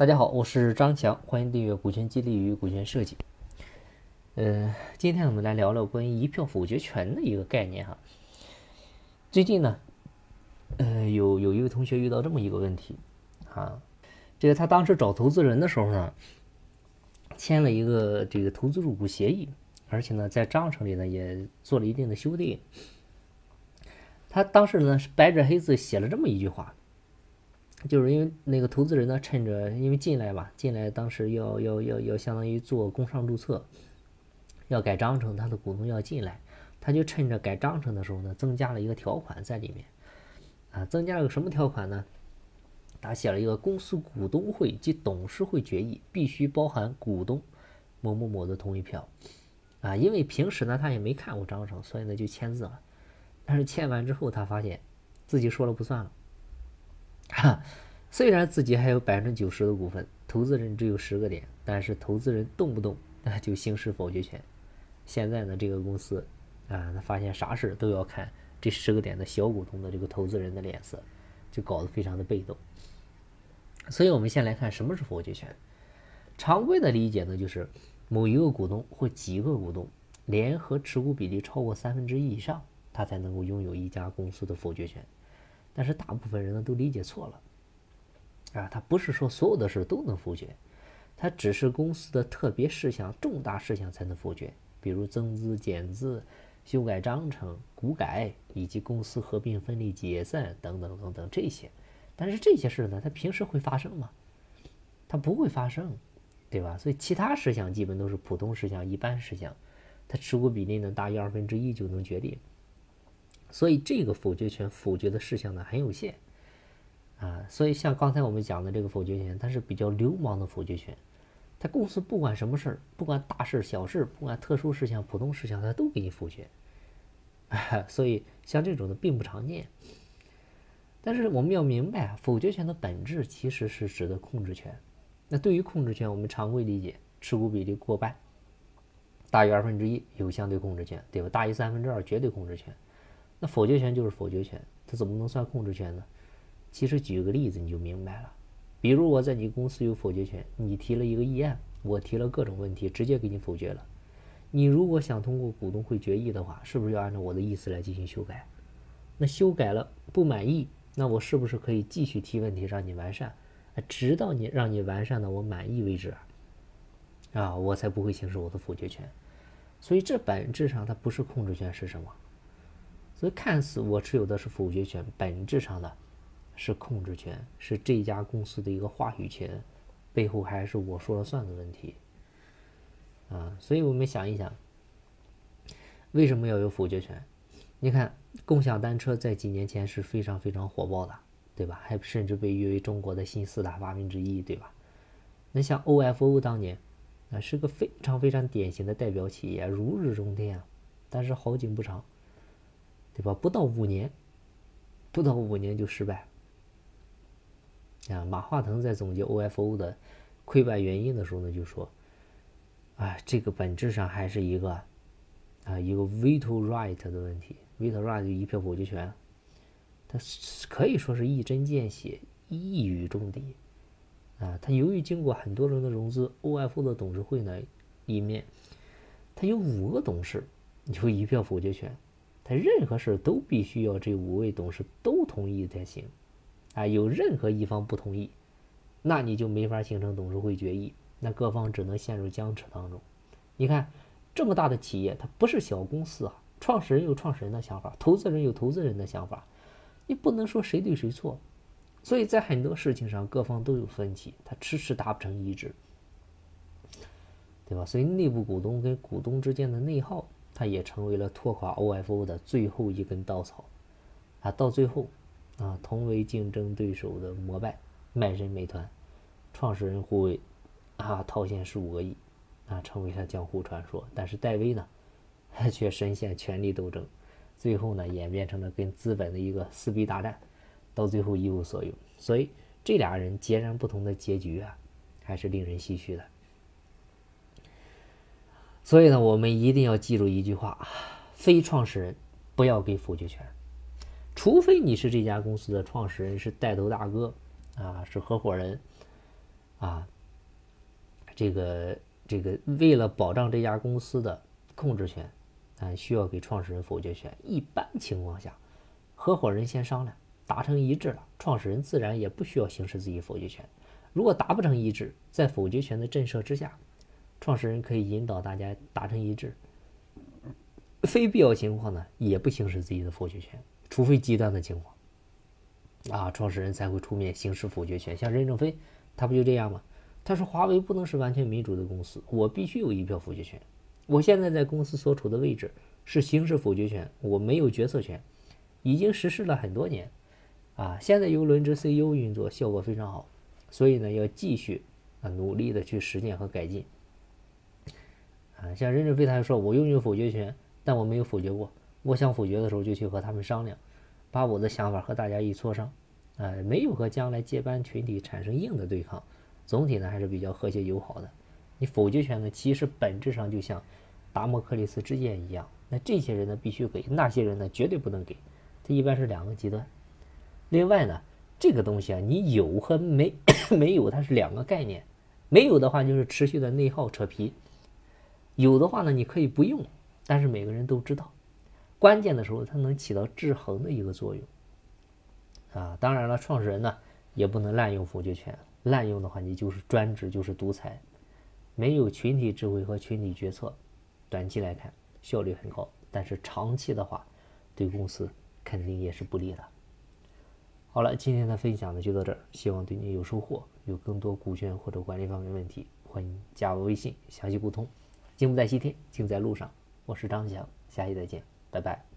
大家好，我是张强，欢迎订阅《股权激励与股权设计》。呃，今天我们来聊聊关于一票否决权的一个概念哈。最近呢，呃，有有一位同学遇到这么一个问题啊，这个他当时找投资人的时候呢，签了一个这个投资入股协议，而且呢，在章程里呢也做了一定的修订。他当时呢是白纸黑字写了这么一句话。就是因为那个投资人呢，趁着因为进来吧，进来当时要要要要相当于做工商注册，要改章程，他的股东要进来，他就趁着改章程的时候呢，增加了一个条款在里面，啊，增加了个什么条款呢？他写了一个公司股东会及董事会决议必须包含股东某某某的同意票，啊，因为平时呢他也没看过章程，所以呢就签字了，但是签完之后他发现自己说了不算了。哈，虽然自己还有百分之九十的股份，投资人只有十个点，但是投资人动不动那就行使否决权。现在呢，这个公司啊，他发现啥事都要看这十个点的小股东的这个投资人的脸色，就搞得非常的被动。所以我们先来看什么是否决权。常规的理解呢，就是某一个股东或几个股东联合持股比例超过三分之一以上，他才能够拥有一家公司的否决权。但是大部分人呢都理解错了，啊，他不是说所有的事都能否决，他只是公司的特别事项、重大事项才能否决，比如增资、减资、修改章程、股改以及公司合并、分立、解散等等等等这些。但是这些事呢，它平时会发生吗？它不会发生，对吧？所以其他事项基本都是普通事项、一般事项，它持股比例呢大于二分之一就能决定。所以这个否决权否决的事项呢很有限，啊，所以像刚才我们讲的这个否决权，它是比较流氓的否决权，它公司不管什么事儿，不管大事小事，不管特殊事项、普通事项，它都给你否决，所以像这种的并不常见。但是我们要明白啊，否决权的本质其实是指的控制权。那对于控制权，我们常规理解，持股比例过半，大于二分之一有相对控制权，对吧？大于三分之二绝对控制权。那否决权就是否决权，它怎么能算控制权呢？其实举个例子你就明白了。比如我在你公司有否决权，你提了一个议案，我提了各种问题，直接给你否决了。你如果想通过股东会决议的话，是不是要按照我的意思来进行修改？那修改了不满意，那我是不是可以继续提问题让你完善，直到你让你完善的我满意为止？啊，我才不会行使我的否决权。所以这本质上它不是控制权是什么？所以看似我持有的是否决权，本质上的是控制权，是这家公司的一个话语权，背后还是我说了算的问题啊。所以我们想一想，为什么要有否决权？你看，共享单车在几年前是非常非常火爆的，对吧？还甚至被誉为中国的新四大发明之一，对吧？那像 OFO 当年，啊，是个非常非常典型的代表企业，如日中天啊。但是好景不长。对吧？不到五年，不到五年就失败。啊，马化腾在总结 OFO 的溃败原因的时候呢，就说：“啊，这个本质上还是一个啊，一个 veto right 的问题。veto right 就一票否决权，它可以说是一针见血，一语中的。啊，它由于经过很多轮的融资，OFO 的董事会呢里面，它有五个董事有一票否决权。”他任何事都必须要这五位董事都同意才行，啊，有任何一方不同意，那你就没法形成董事会决议，那各方只能陷入僵持当中。你看这么大的企业，它不是小公司啊，创始人有创始人的想法，投资人有投资人的想法，你不能说谁对谁错，所以在很多事情上各方都有分歧，他迟迟达不成一致，对吧？所以内部股东跟股东之间的内耗。它也成为了拖垮 OFO 的最后一根稻草，啊，到最后，啊，同为竞争对手的摩拜、卖身美团，创始人胡伟，啊，套现十五个亿，啊，成为了江湖传说。但是戴威呢，却深陷权力斗争，最后呢，演变成了跟资本的一个撕逼大战，到最后一无所有。所以这俩人截然不同的结局啊，还是令人唏嘘的。所以呢，我们一定要记住一句话：非创始人不要给否决权，除非你是这家公司的创始人，是带头大哥啊，是合伙人啊，这个这个为了保障这家公司的控制权，啊，需要给创始人否决权。一般情况下，合伙人先商量，达成一致了，创始人自然也不需要行使自己否决权。如果达不成一致，在否决权的震慑之下，创始人可以引导大家达成一致。非必要情况呢，也不行使自己的否决权，除非极端的情况。啊，创始人才会出面行使否决权。像任正非，他不就这样吗？他说华为不能是完全民主的公司，我必须有一票否决权。我现在在公司所处的位置是行使否决权，我没有决策权，已经实施了很多年。啊，现在由轮值 CEO 运作，效果非常好，所以呢，要继续啊努力的去实践和改进。像任正非他就说，我拥有否决权，但我没有否决过。我想否决的时候就去和他们商量。把我的想法和大家一磋商，呃，没有和将来接班群体产生硬的对抗，总体呢还是比较和谐友好的。你否决权呢，其实本质上就像达摩克利斯之剑一样，那这些人呢必须给，那些人呢绝对不能给，它一般是两个极端。另外呢，这个东西啊，你有和没 没有，它是两个概念。没有的话就是持续的内耗扯皮，有的话呢你可以不用，但是每个人都知道。关键的时候，它能起到制衡的一个作用，啊，当然了，创始人呢也不能滥用否决权，滥用的话，你就是专制，就是独裁，没有群体智慧和群体决策，短期来看效率很高，但是长期的话，对公司肯定也是不利的。好了，今天的分享呢就到这儿，希望对你有收获。有更多股权或者管理方面问题，欢迎加我微信详细沟通。心不在西天，静在路上。我是张翔，下期再见。拜拜。